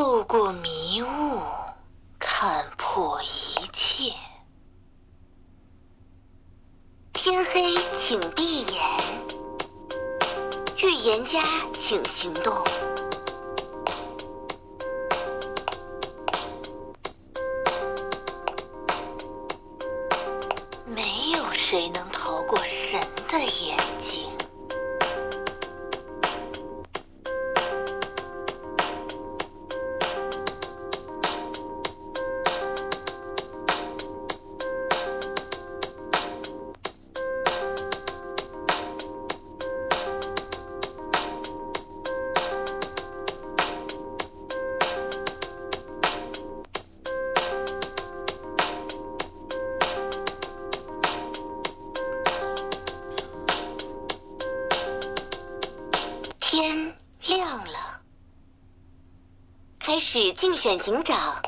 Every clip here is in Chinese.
透过迷雾看破一切。天黑，请闭眼。预言家，请行动。开始竞选警长。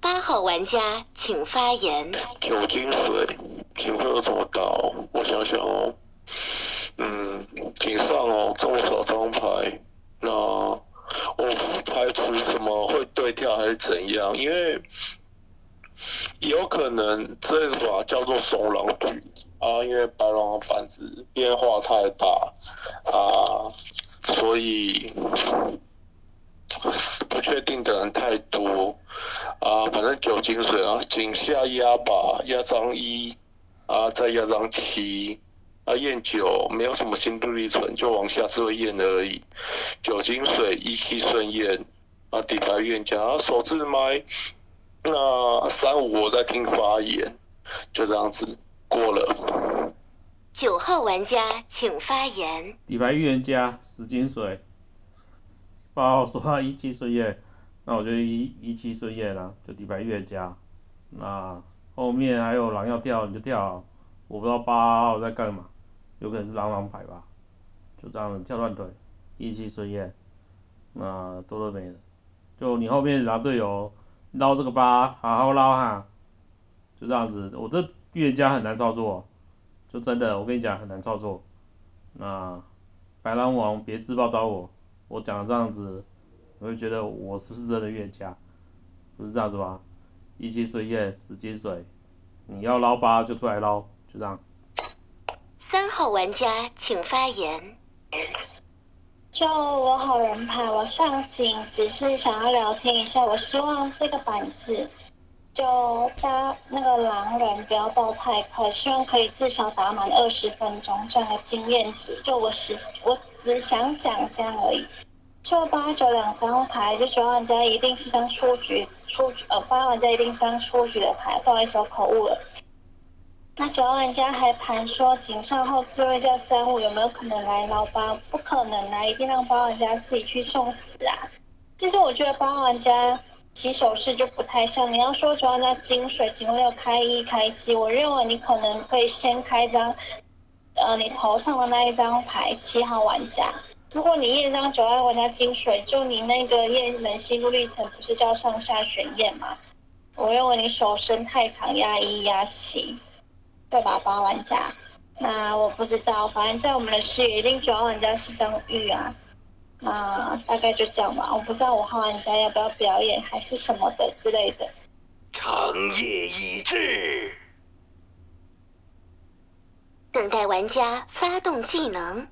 八号玩家请发言。酒精水，请会有什么岛？我想想哦，嗯，井上哦，这么少张牌，那我不排除什么会对跳还是怎样，因为有可能这个叫做怂狼局啊，因为白狼的板子变化太大啊，所以不确定的人太多啊，反正酒精水啊，井下压吧，压张一啊，再压张七啊，验酒没有什么心路历程，就往下只会验而已。酒精水一七顺验啊，底牌预言家啊，手自麦，那三五我在听发言，就这样子过了。九号玩家请发言。底牌预言家死金水，八号说他一七顺验，那我就一一七顺验了，就底牌预言家。那后面还有狼要掉你就掉，我不知道八号在干嘛，有可能是狼狼牌吧，就这样跳断腿，一七顺验，那多多没了，就你后面狼队友捞这个八，好好捞哈，就这样子，我这预言家很难操作，就真的我跟你讲很难操作，那白狼王别自爆刀我，我讲这样子，我会觉得我是不是真的预言家，不是这样子吧？一七水验死金水，你要捞八就出来捞，就这样。三号玩家请发言。就我好人牌，我上警只是想要聊天一下。我希望这个板子就搭那个狼人不要爆太快，希望可以至少打满二十分钟，这样的经验值。就我只我只想讲这样而已。就八九两张牌，就九玩家一定是张出局出局呃八玩家一定是张出局的牌，不好意思我口误了。那九号玩家还盘说井上后自卫叫三五有没有可能来捞八？不可能啊，一定让八玩家自己去送死啊！其实我觉得八玩家起手式就不太像。你要说九玩家金水井六开一开七，我认为你可能可以先开张，呃，你头上的那一张牌七号玩家。如果你验张九号玩家金水，就你那个验人心路历程不是叫上下选验吗？我认为你手伸太长，压一压七。对吧，八玩家？那我不知道，反正在我们的视野，一定九号玩家是张玉啊。那大概就这样吧，我不知道五号玩家要不要表演，还是什么的之类的。长夜已至，等待玩家发动技能。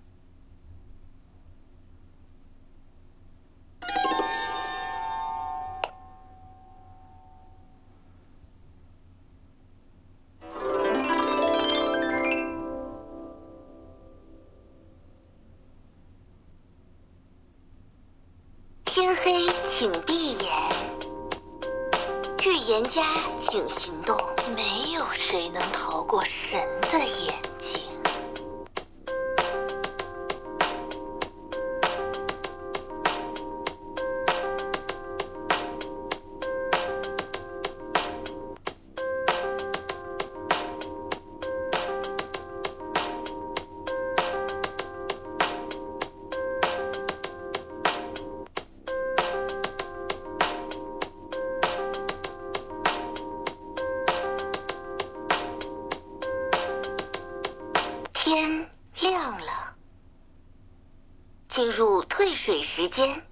天亮了。进入退水时间。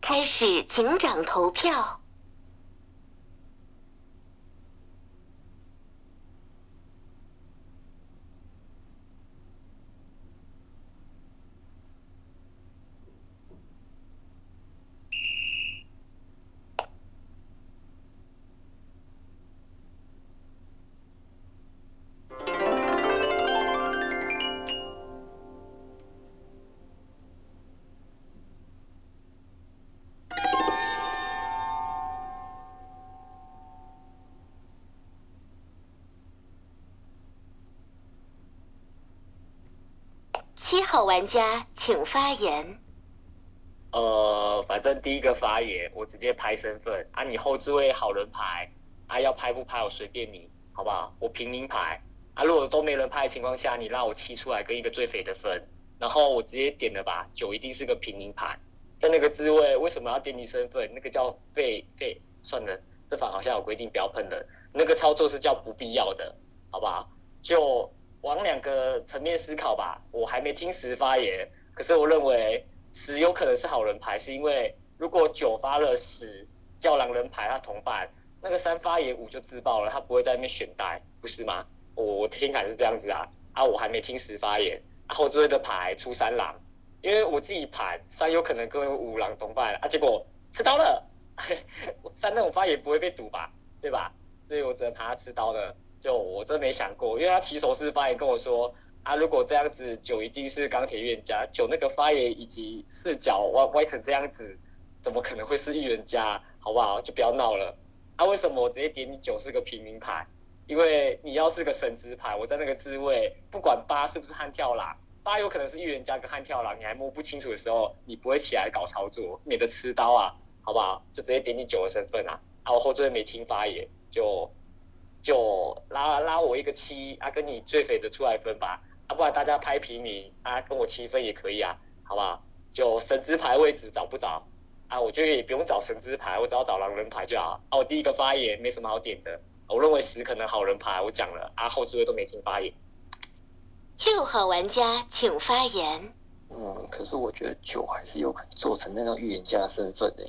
开始警长投票。玩家请发言。呃，反正第一个发言，我直接拍身份啊，你后置位好人牌啊，要拍不拍我随便你，好不好？我平民牌啊，如果都没人拍的情况下，你让我七出来跟一个最肥的分，然后我直接点了吧，九一定是个平民牌，在那个置位为什么要点你身份？那个叫废废，算了，这法好像有规定不要喷人，那个操作是叫不必要的，好不好？就往两个层面思考吧，我还没听十发言，可是我认为十有可能是好人牌，是因为如果九发了十叫狼人牌他同伴，那个三发言五就自爆了，他不会在那边选代，不是吗？我我听感是这样子啊，啊我还没听十发言，然后这位的牌出三狼，因为我自己盘三有可能跟五狼同伴啊，结果吃刀了，三那种发言不会被堵吧，对吧？所以我只能盘他吃刀了。就我真没想过，因为他起手式发言跟我说啊，如果这样子九一定是钢铁预言家，九那个发言以及视角歪歪成这样子，怎么可能会是预言家？好不好？就不要闹了。啊，为什么我直接点你九是个平民牌？因为你要是个神之牌，我在那个滋味，不管八是不是悍跳狼，八有可能是预言家跟悍跳狼，你还摸不清楚的时候，你不会起来搞操作，免得吃刀啊，好不好？就直接点你九的身份啊。啊，我后缀没听发言，就。就拉拉我一个七啊，跟你最肥的出来分吧，啊，不然大家拍平民啊，跟我七分也可以啊，好不好？就神之牌位置找不着啊，我觉得也不用找神之牌，我只要找狼人牌就好。啊，我第一个发言没什么好点的，我认为十可能好人牌，我讲了啊，后置位都没听发言。六号玩家请发言。嗯，可是我觉得九还是有可能做成那种预言家的身份的。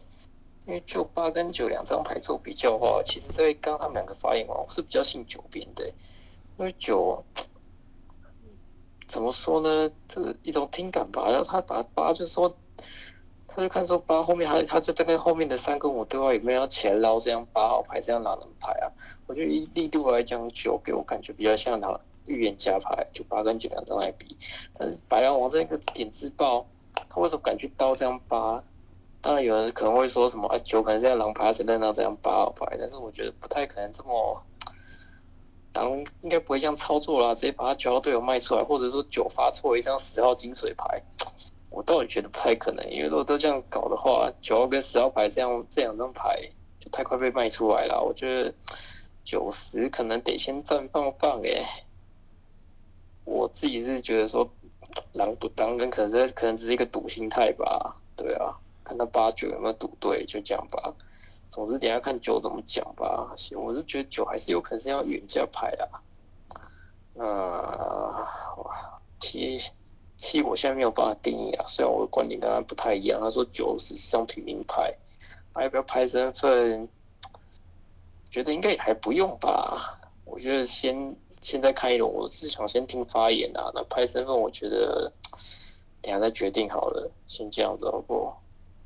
因为就八跟九两张牌做比较的话，其实在刚他们两个发言完，我是比较信九边的。因为九怎么说呢？这一种听感吧。然后他把八就说，他就看说八后面还他就在跟后面的三跟五对话，有没有要起来捞这样八号牌这样狼人牌啊？我觉得以力度来讲，九给我感觉比较像拿预言家牌，就八跟九两张来比。但是白狼王这个点子爆，他为什么敢去刀这样八？当然有人可能会说什么啊九可能是在狼牌，是认到这样八号牌，但是我觉得不太可能这么，狼应该不会这样操作啦，直接把他九号队友卖出来，或者说九发错一张十号金水牌，我倒也觉得不太可能，因为如果都这样搞的话，九号跟十号牌这样这两张牌就太快被卖出来了，我觉得九十可能得先暂放放诶，我自己是觉得说狼不当跟可能可能只是一个赌心态吧，对啊。看他八九有没有赌对，就这样吧。总之，等下看九怎么讲吧。行，我是觉得九还是有可能是要远价牌啊。那七七，我现在没有办法定义啊。虽然我的观点跟他不太一样，他说九是像平民牌，还要不要拍身份？觉得应该也还不用吧。我觉得先现在看一轮，我是想先听发言啊。那拍身份，我觉得等下再决定好了。先这样子好不？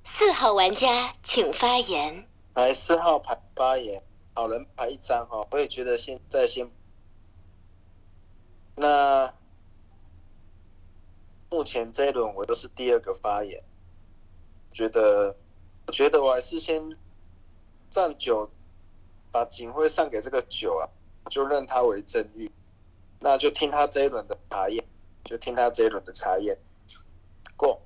四号玩家请发言。来四号牌发言，好人牌一张哈，我也觉得现在先。那目前这一轮我都是第二个发言，觉得我觉得我还是先站九，把警徽上给这个九啊，就认他为正玉，那就听他这一轮的查验，就听他这一轮的查验，过。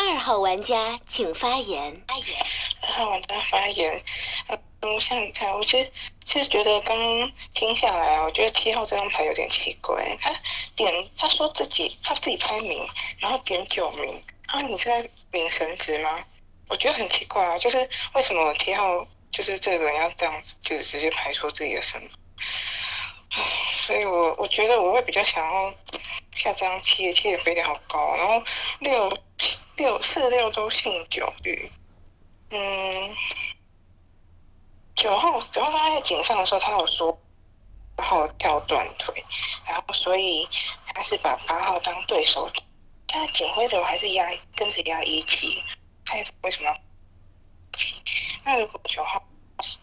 二号玩家请发言。发言。二号玩家发言。嗯，我想想看，我其实其实觉得刚刚听下来啊，我觉得七号这张牌有点奇怪。他点他说自己他自己排名，然后点九名。啊，你是在领神职吗？我觉得很奇怪啊，就是为什么七号就是这个人要这样子，就是直接排出自己的身份？所以我我觉得我会比较想要下张七，七的飞得好高，然后六六四六都姓九玉，嗯，九号九号他在井上的时候，他有说八号跳断腿，然后所以他是把八号当对手，但警徽流还是压跟着压一七，看为什么要？那如果九号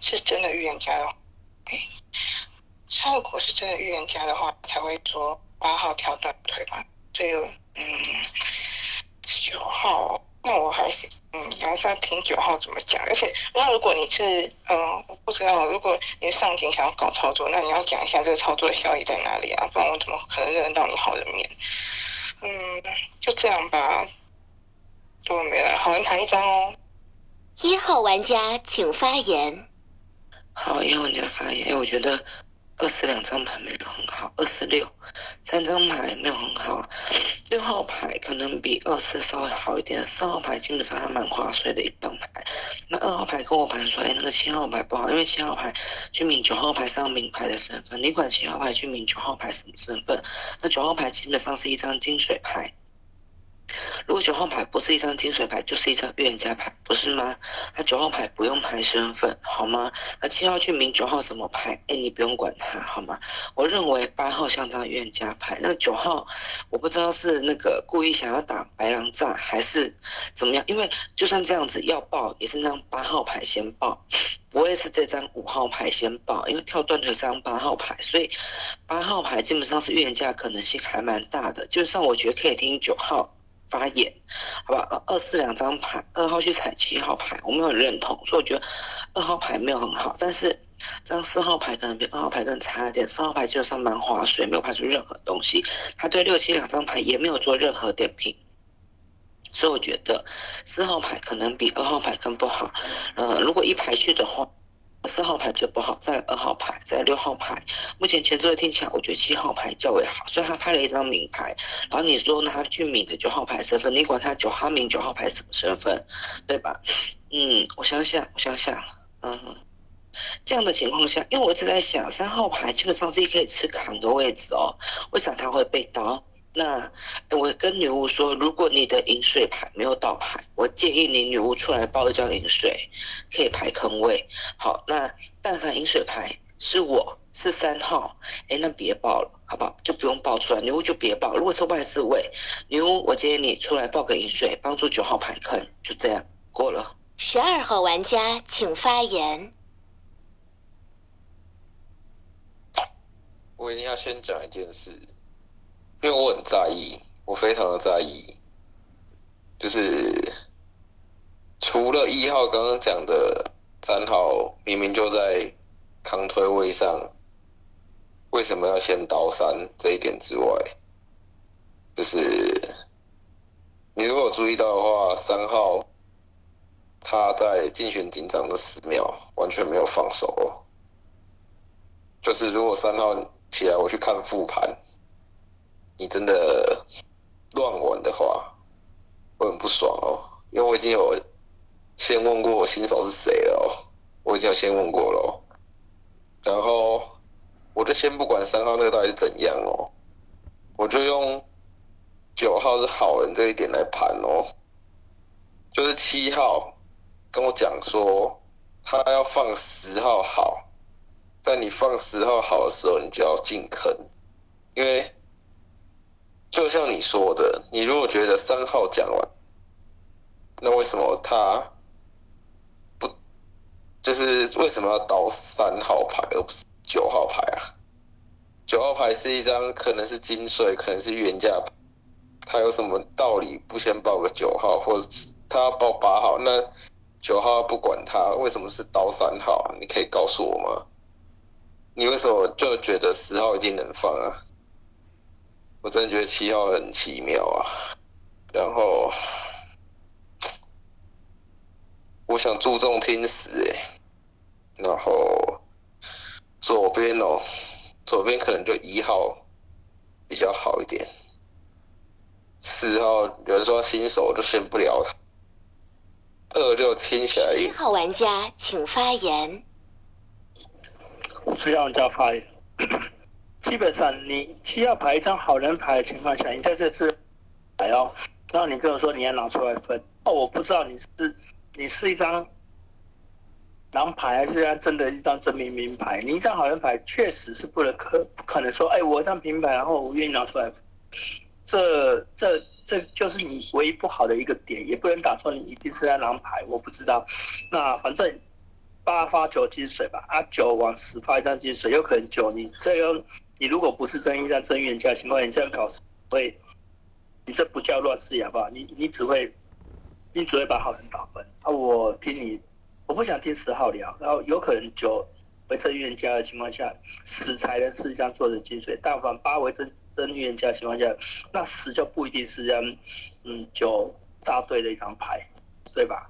是真的预言家的话，哎。他如果是真的预言家的话，才会说八号跳断腿吧。所以，嗯，九号，那我还是，嗯，还是要听九号怎么讲。而且，那如果你是，嗯，我不知道，如果你上警想要搞操作，那你要讲一下这个操作的效益在哪里啊？不然我怎么可能认得到你好人面？嗯，就这样吧。多没了，好人牌一张哦。一号玩家请发言。好，一号玩家发言。哎，我觉得。二十两张牌没有很好，二十六三张牌没有很好，六号牌可能比二四稍微好一点，三号牌基本上还蛮划水的一张牌。那二号牌跟我盘出来，那个七号牌不好，因为七号牌去抿九号牌上名牌的身份，你管七号牌去抿九号牌什么身份？那九号牌基本上是一张金水牌。如果九号牌不是一张金水牌，就是一张预言家牌，不是吗？那九号牌不用排身份，好吗？那七号去明九号什么牌？哎，你不用管他，好吗？我认为八号像张预言家牌，那九号我不知道是那个故意想要打白狼炸还是怎么样，因为就算这样子要报，也是让八号牌先报，不会是这张五号牌先报，因为跳断腿是张八号牌，所以八号牌基本上是预言家可能性还蛮大的，就算我觉得可以听九号。发言，好吧，二四两张牌，二号去踩七号牌，我没有认同，所以我觉得二号牌没有很好，但是这张四号牌可能比二号牌更差一点，四号牌基本上蛮划水，没有拍出任何东西，他对六七两张牌也没有做任何点评，所以我觉得四号牌可能比二号牌更不好，呃，如果一排序的话。四号牌最不好，在二号牌，在六号牌。目前前位听起来，我觉得七号牌较为好，所以他拍了一张名牌。然后你说他去抿的九号牌身份，你管他九号抿九号牌什么身份，对吧？嗯，我想想，我想想，嗯，这样的情况下，因为我一直在想，三号牌基本上是可以吃扛的位置哦，为啥他会被刀？那我跟女巫说，如果你的饮水牌没有倒牌，我建议你女巫出来报一张饮水，可以排坑位。好，那但凡饮水牌是我是三号，哎，那别报了，好不好？就不用报出来，女巫就别报。如果抽外四位，女巫我建议你出来报个饮水，帮助九号排坑，就这样过了。十二号玩家请发言。我一定要先讲一件事。因为我很在意，我非常的在意，就是除了一号刚刚讲的三号明明就在扛推位上，为什么要先刀三这一点之外，就是你如果注意到的话，三号他在竞选警长的十秒完全没有放手哦，就是如果三号起来，我去看复盘。你真的乱玩的话，我很不爽哦，因为我已经有先问过我新手是谁了哦，我已经有先问过了，然后我就先不管三号那个到底是怎样哦，我就用九号是好人这一点来盘哦，就是七号跟我讲说他要放十号好，在你放十号好的时候，你就要进坑，因为。就像你说的，你如果觉得三号讲完，那为什么他不就是为什么要倒三号牌而不是九号牌啊？九号牌是一张可能是金水，可能是原价牌，他有什么道理不先报个九号，或者他要报八号？那九号不管他，为什么是刀三号啊？你可以告诉我吗？你为什么就觉得十号一定能放啊？我真的觉得七号很奇妙啊，然后我想注重听死哎，然后左边哦，左边可能就一号比较好一点，四号有人说新手就先不聊他，二六听起来。一号玩家请发言。七号玩家发言。基本上你七号牌一张好人牌的情况下，你在这次牌哦，然后你跟我说你要拿出来分，哦，我不知道你是你是一张狼牌还是真的一张真名名牌。你一张好人牌确实是不能可不可能说，哎，我一张平牌，然后我愿意拿出来，这这这就是你唯一不好的一个点，也不能打说你一定是在狼牌，我不知道。那反正八发九金水吧，啊九往十发一张金水，有可能九你这样，你如果不是真一张真预言家的情况，你这样搞会，你这不叫乱世好不好？你你只会你只会把好人打分啊！我听你，我不想听十号聊，然后有可能九为真预言家的情况下，十才能是一张做成金水，但凡八为真真预言家的情况下，那十就不一定是这样，嗯九扎对的一张牌，对吧？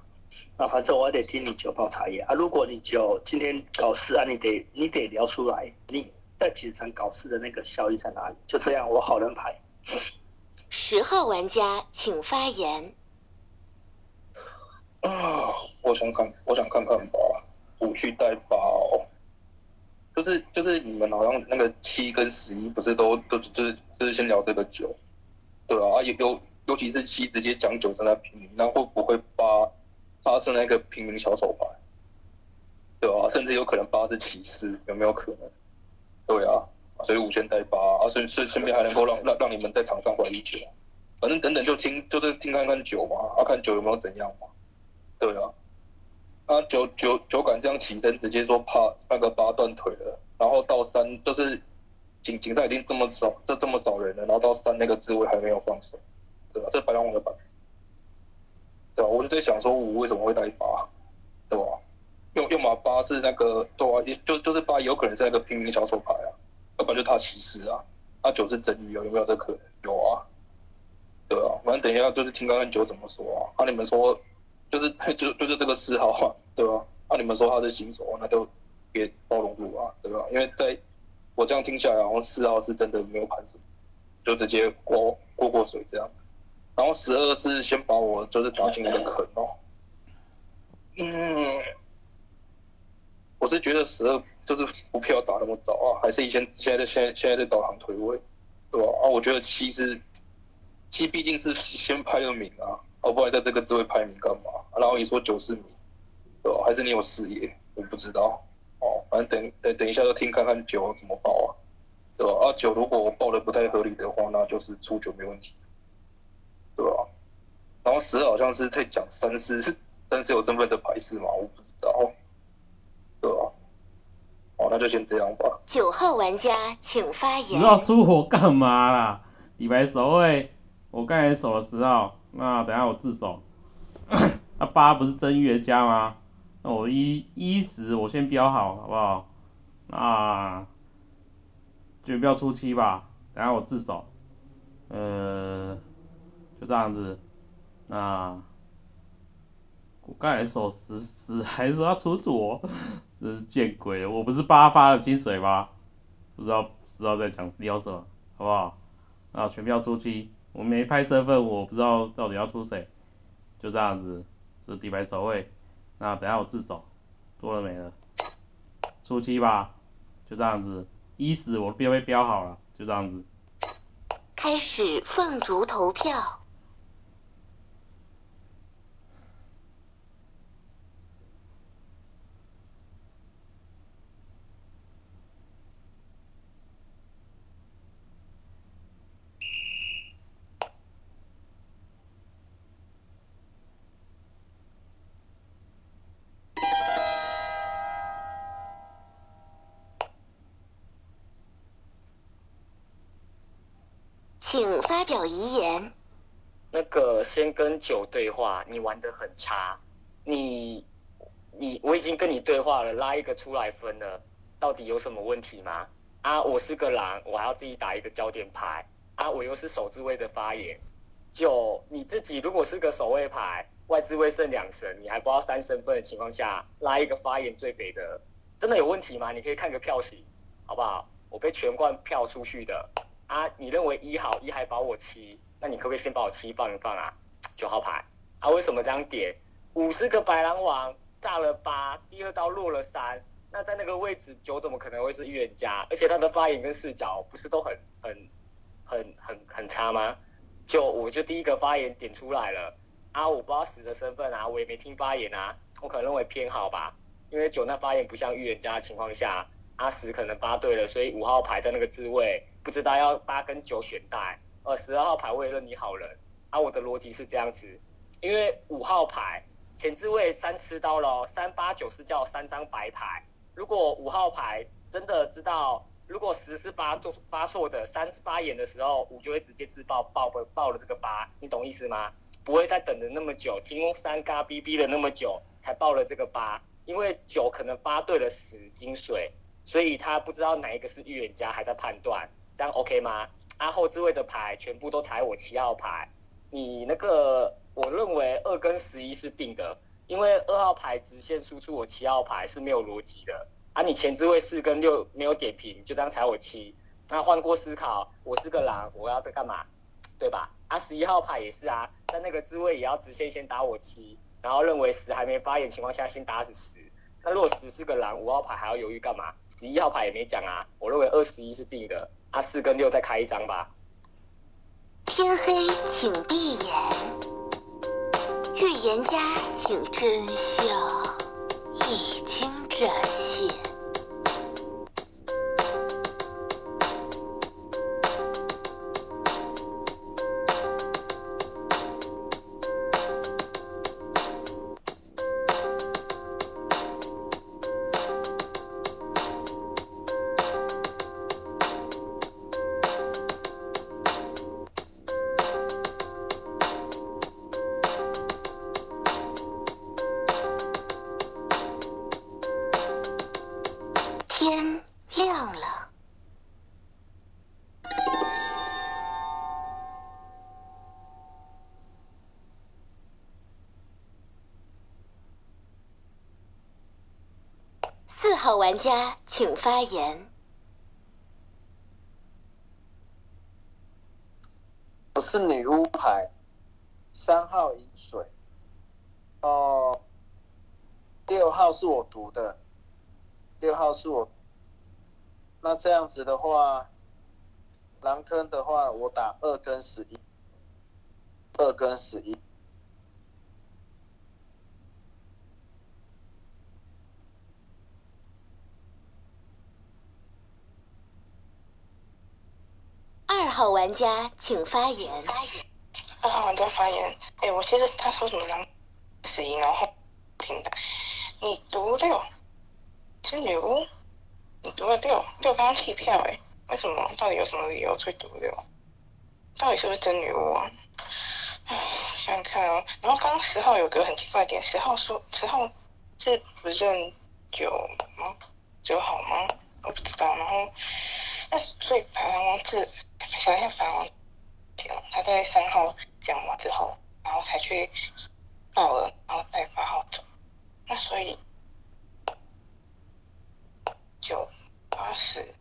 那反正我得听你九泡茶叶啊！如果你九今天搞事啊，你得你得聊出来，你在几层搞事的那个效益在哪里？就这样，我好人牌。十号玩家请发言。啊，我想看，我想看看吧，五去带八哦。就是就是你们好像那个七跟十一不是都都就是就是先聊这个九，对啊，尤尤尤其是七直接讲九正在平民，那会不会八？八是那个平民小丑牌，对啊，甚至有可能八是骑士，有没有可能？对啊，所以五先带八啊，顺顺顺便还能够让让让你们在场上怀疑九，反正等等就听就是听看看九嘛，啊看九有没有怎样嘛，对啊，啊九九九敢这样起身直接说怕那个八断腿了，然后到三就是警警赛已经这么少这这么少人了，然后到三那个职位还没有放手，对吧？这白狼王的板。对吧？我就在想说，五为什么会带八，对吧？用用马八是那个，对啊，就就是八有可能是那个平民小丑牌啊，要不然就他骑士啊，他九是真鱼啊，有没有这可能？有啊，对啊，反正等一下就是听刚刚九怎么说啊，啊你们说就是就就是这个四号啊，对吧？啊你们说他是新手，那就别包容度啊，对吧？因为在我这样听下来，好像四号是真的没有盘什么，就直接过过过水这样。然后十二是先把我就是打进一个坑哦，嗯，我是觉得十二就是不票打那么早啊，还是以前现在在现在现在在找行推位，对吧？啊，我觉得七是七毕竟是先拍了名啊，哦，不然在这个职位排名干嘛？然后你说九是名，对吧？还是你有视野？我不知道，哦，反正等等等一下就听看看九怎么报啊，对吧？啊九如果我报的不太合理的话，那就是出九没问题。对吧？然后十二好像是在讲三四三四有身份的牌是吗？我不知道，哦，那就先这样吧。九号玩家请发言。十号出火干嘛啦？李白守卫，我刚才守了十号，那等下我自首。那八不是真预言家吗？那我一一十我先标好，好不好？那就不要出七吧，等下我自首。呃。就这样子，那我刚才手十十还说要出左，真是见鬼了！我不是八发的金水吗？不知道不知道在讲聊什么，好不好？啊，全票出七，我没拍身份，我不知道到底要出谁。就这样子，是底牌守卫。那等下我自首，多了没了，出七吧，就这样子。一十我标被标好了，就这样子。开始凤竹投票。请发表遗言。那个先跟九对话，你玩的很差，你你我已经跟你对话了，拉一个出来分了，到底有什么问题吗？啊，我是个狼，我还要自己打一个焦点牌，啊，我又是守智位的发言。九，你自己如果是个守卫牌，外置位剩两神，你还不知道三身份的情况下，拉一个发言最肥的，真的有问题吗？你可以看个票型，好不好？我被全冠票出去的。啊，你认为一好，一还保我七，那你可不可以先把我七放一放啊？九号牌，啊，为什么这样点？五是个白狼王，炸了八，第二刀落了三，那在那个位置，九怎么可能会是预言家？而且他的发言跟视角不是都很很很很很差吗？就我就第一个发言点出来了啊，我不知道十的身份啊，我也没听发言啊，我可能认为偏好吧，因为九那发言不像预言家的情况下，阿十可能发对了，所以五号牌在那个置位，不知道要八跟九选代，呃，十二号牌我也认你好人，啊，我的逻辑是这样子，因为五号牌前置位三吃刀了，三八九是叫三张白牌，如果五号牌真的知道。如果十是发做发错的，三发言的时候，五就会直接自爆爆爆了这个八，你懂意思吗？不会再等了那么久，听三嘎逼逼了那么久才爆了这个八，因为九可能发对了十金水，所以他不知道哪一个是预言家，还在判断，这样 OK 吗？啊后置位的牌全部都踩我七号牌，你那个我认为二跟十一是定的，因为二号牌直线输出我七号牌是没有逻辑的。啊，你前置位四跟六没有点评，就这样踩我七。那换过思考，我是个狼，我要在干嘛？对吧？啊，十一号牌也是啊，在那个置位也要直线先打我七，然后认为十还没发言情况下先打死十。那如果十是个狼，五号牌还要犹豫干嘛？十一号牌也没讲啊，我认为二十一是定的。啊，四跟六再开一张吧。天黑请闭眼，预言家请真相已经展现。发言。我是女巫牌，三号饮水。哦，六号是我读的，六号是我。那这样子的话，狼坑的话，我打二跟十一，二跟十一。号玩家请发言。发言二号玩家发言，哎，我其实他说什么狼十一，然后听的，你读六是女巫，你读了六六刚刚弃票哎，为什么？到底有什么理由去读六？到底是不是真女巫啊？唉，想想看哦。然后刚刚十号有个很奇怪点，十号说十号是不认九吗？九好吗？我不知道。然后那所以排行王志想一下排行王。他在三号讲完之后，然后才去到了，然后带八号走。那所以九八十，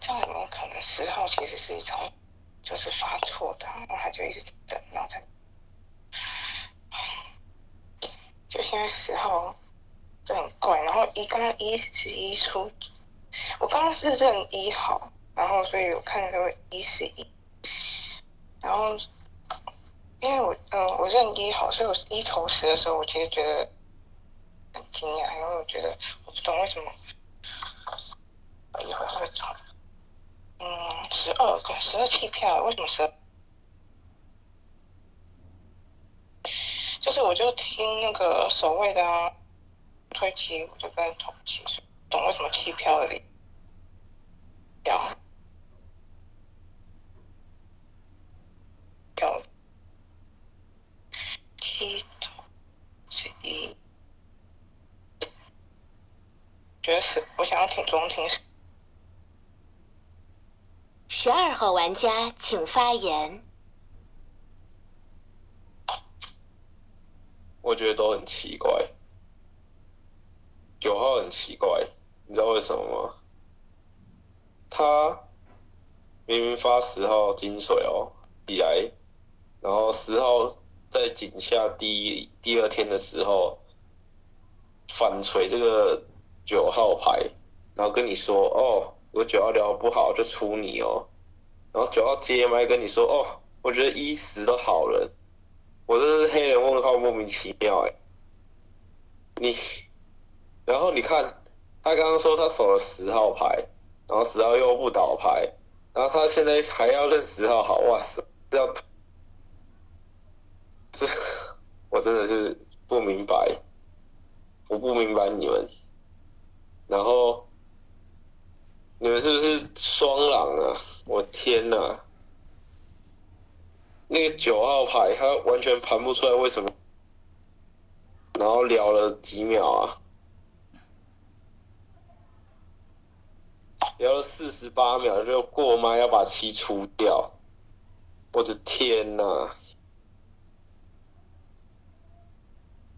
这样有没有可能十号其实是一种就是发错的，然后他就一直等，然后才就现在十号就很怪，然后一刚刚一十一出，我刚刚是认一号。然后，所以我看到一十一，然后，因为我，嗯，我认一好，所以我一投十的时候，我其实觉得很惊讶，因为我觉得我不懂为什么，一会会吵，嗯，十二个十二弃票，为什么十二？就是我就听那个守卫的啊，推棋，我就跟同棋，懂为什么弃票的理由。九七十一，觉得是，我想要听中听。十二号玩家请发言。我觉得都很奇怪。九号很奇怪，你知道为什么吗？他明明发十号金水哦，起来。然后十号在井下第一第二天的时候反锤这个九号牌，然后跟你说哦，我九号聊不好就出你哦，然后九号接麦跟你说哦，我觉得一十都好人，我真的是黑人问号莫名其妙哎，你，然后你看他刚刚说他守了十号牌，然后十号又不倒牌，然后他现在还要认十号好，哇塞，这要，这 我真的是不明白。我不明白你们，然后你们是不是双狼啊？我天哪！那个九号牌他完全盘不出来为什么，然后聊了几秒啊，聊了四十八秒就过麦要把七出掉，我的天呐！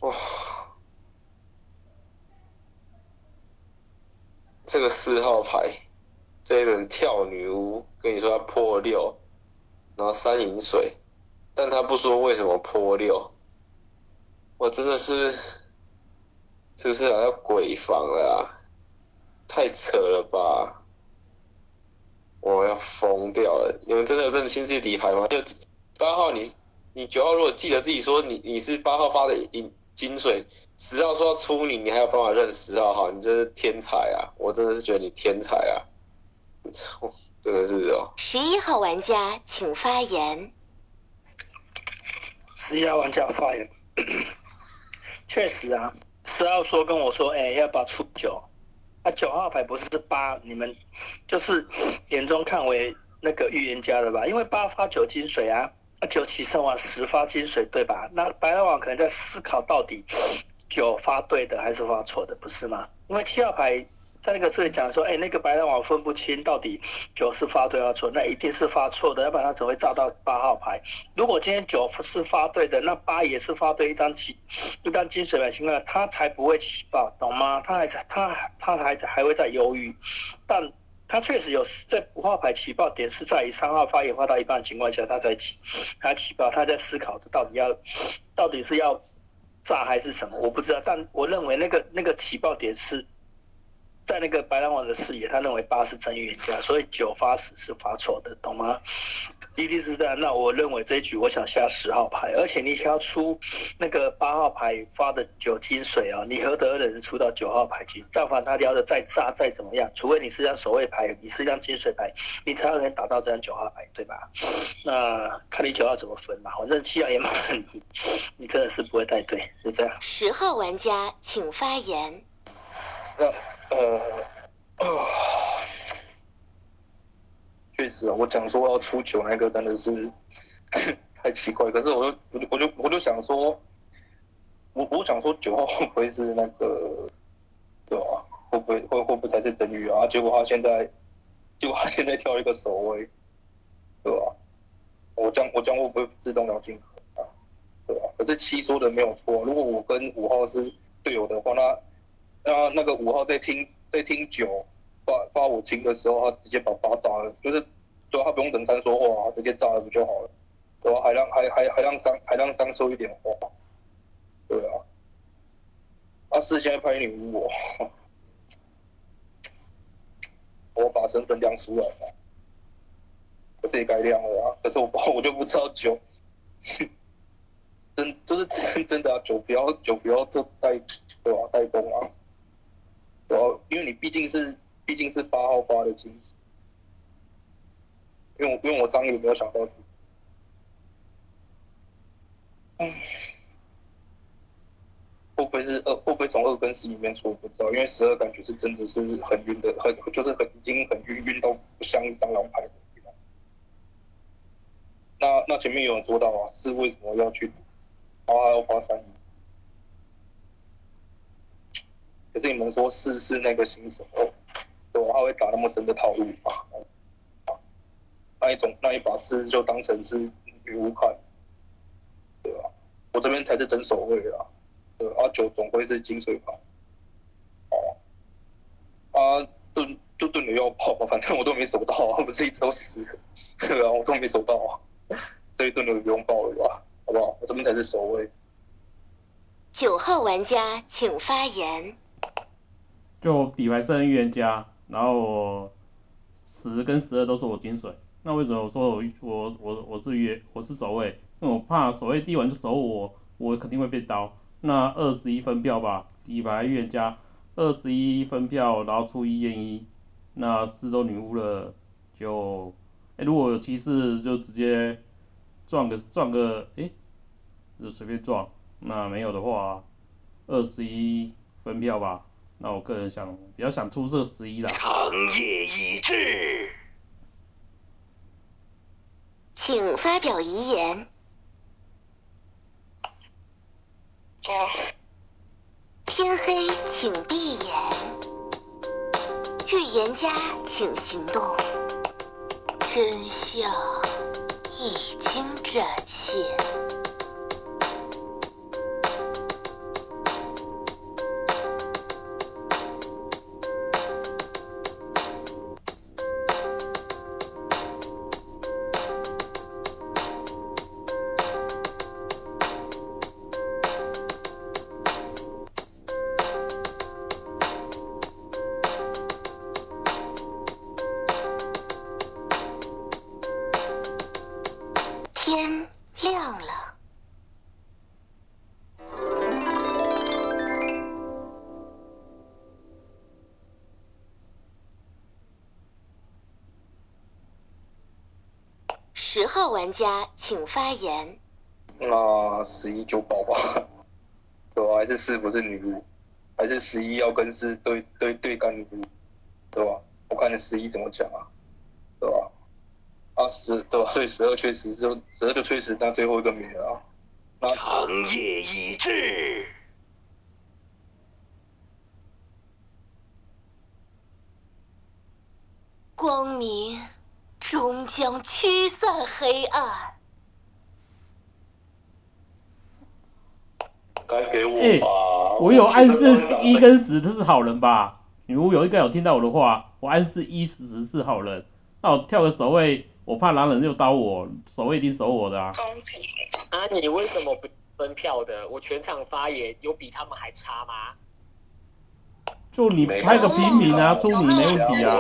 哇！这个四号牌，这一轮跳女巫跟你说他破六，然后三银水，但他不说为什么破六，我真的是，是不是来到鬼房了？太扯了吧！我要疯掉了！你们真的认清自己底牌吗？就八号你，你九号如果记得自己说你你是八号发的银。金水十号说要出你，你还有办法认十号号，你真是天才啊！我真的是觉得你天才啊！真的是哦。十一号玩家请发言。十一号玩家发言。确实啊，十号说跟我说，哎，要不要出九？啊，九号牌不是八，你们就是眼中看为那个预言家的吧？因为八发九金水啊。九起身王十发金水对吧？那白狼王可能在思考到底九发对的还是发错的，不是吗？因为七号牌在那个这里讲说，哎，那个白狼王分不清到底九是发对还是错，那一定是发错的，要不然他怎会炸到八号牌？如果今天九是发对的，那八也是发对一张起一张金水牌情况下，他才不会起爆，懂吗？他还在他他还在还会在犹豫，但。他确实有在五号牌起爆点是在于三号发言发到一半的情况下，他在起，他起爆，他在思考到底要，到底是要炸还是什么，我不知道，但我认为那个那个起爆点是。在那个白狼王的视野，他认为八是真预言家，所以九发十是发错的，懂吗？一定是这样。那我认为这一局我想下十号牌，而且你想要出那个八号牌发的九金水啊，你何德人出到九号牌去？但凡他撩的再炸再怎么样，除非你是张守卫牌，你是张金水牌，你才有可能打到这张九号牌，对吧？那看你九号怎么分嘛，反正七号也骂你，你真的是不会带队，就这样。十号玩家请发言。那。呃，确实啊，我讲说要出九那个真的是 太奇怪。可是我就我就我就我就想说，我我想说九号会不会是那个，对吧？会不会会会不会才是真鱼啊？结果他现在，结果他现在跳一个守卫，对吧？我将我将会不会自动聊进啊？对吧？可是七说的没有错，如果我跟五号是队友的话，那。那那个五号在听在听九发发我金的时候，他直接把八炸了，就是对他不用等三说话，直接炸了不就好了？对吧？还让还还还让三还让三说一点话，对啊。他事先拍你五我，我把身份亮出来了，可是也该亮了啊。可是我 我就不知道九，真就是真真的啊，九不要九不要做代对吧？代工啊。哦，因为你毕竟是毕竟是八号发的金子，因为我因为我商业没有想到这，嗯，会不会是二会不会从二跟十里面出？我不知道，因为十二感觉是真的是很晕的，很就是很已经很晕晕到不像一张狼牌。那那前面有人说到啊，是为什么要去八号发三亿？可是你们说四是那个新手，对他会打那么深的套路吗？那一种那一把四就当成是女巫看，对吧？我这边才是真守卫啊，对，阿九总归是金水牌，哦，啊盾就盾的要炮吧，反正我都没守到啊，不是一直都死，对啊，我都没守到啊，所以盾的不用爆了吧，好不好？我这边才是守卫。九号玩家请发言。就底牌剩预言家，然后我十跟十二都是我金水。那为什么我说我我我我是约我是守卫？因为我怕守卫第一晚就守我，我肯定会被刀。那二十一分票吧，底牌预言家二十一分票，然后出一验一，那四都女巫了，就哎如果有骑士就直接撞个撞个哎，就随便撞。那没有的话，二十一分票吧。那我个人想比较想出这十一啦。长夜已至，请发表遗言。天黑，请闭眼。预言家，请行动。真相已经展现。十号玩家请发言。那十一就保吧，对吧？还是四不是女巫，还是十一要跟是对对对干女巫，对吧？我看你十一怎么讲啊，对吧？啊十对吧？所以十二确实就十二就确实当最后一个名额啊。那长夜已至，光明终将驱散黑暗。该给我。我有暗示一跟十都是好人吧？女巫有一个有听到我的话，我暗示一十是好人，那我跳个守卫，我怕狼人又刀我，守卫一定守我的啊。啊，你为什么不分票的？我全场发言有比他们还差吗？就你拍个平民啊，出你没问题啊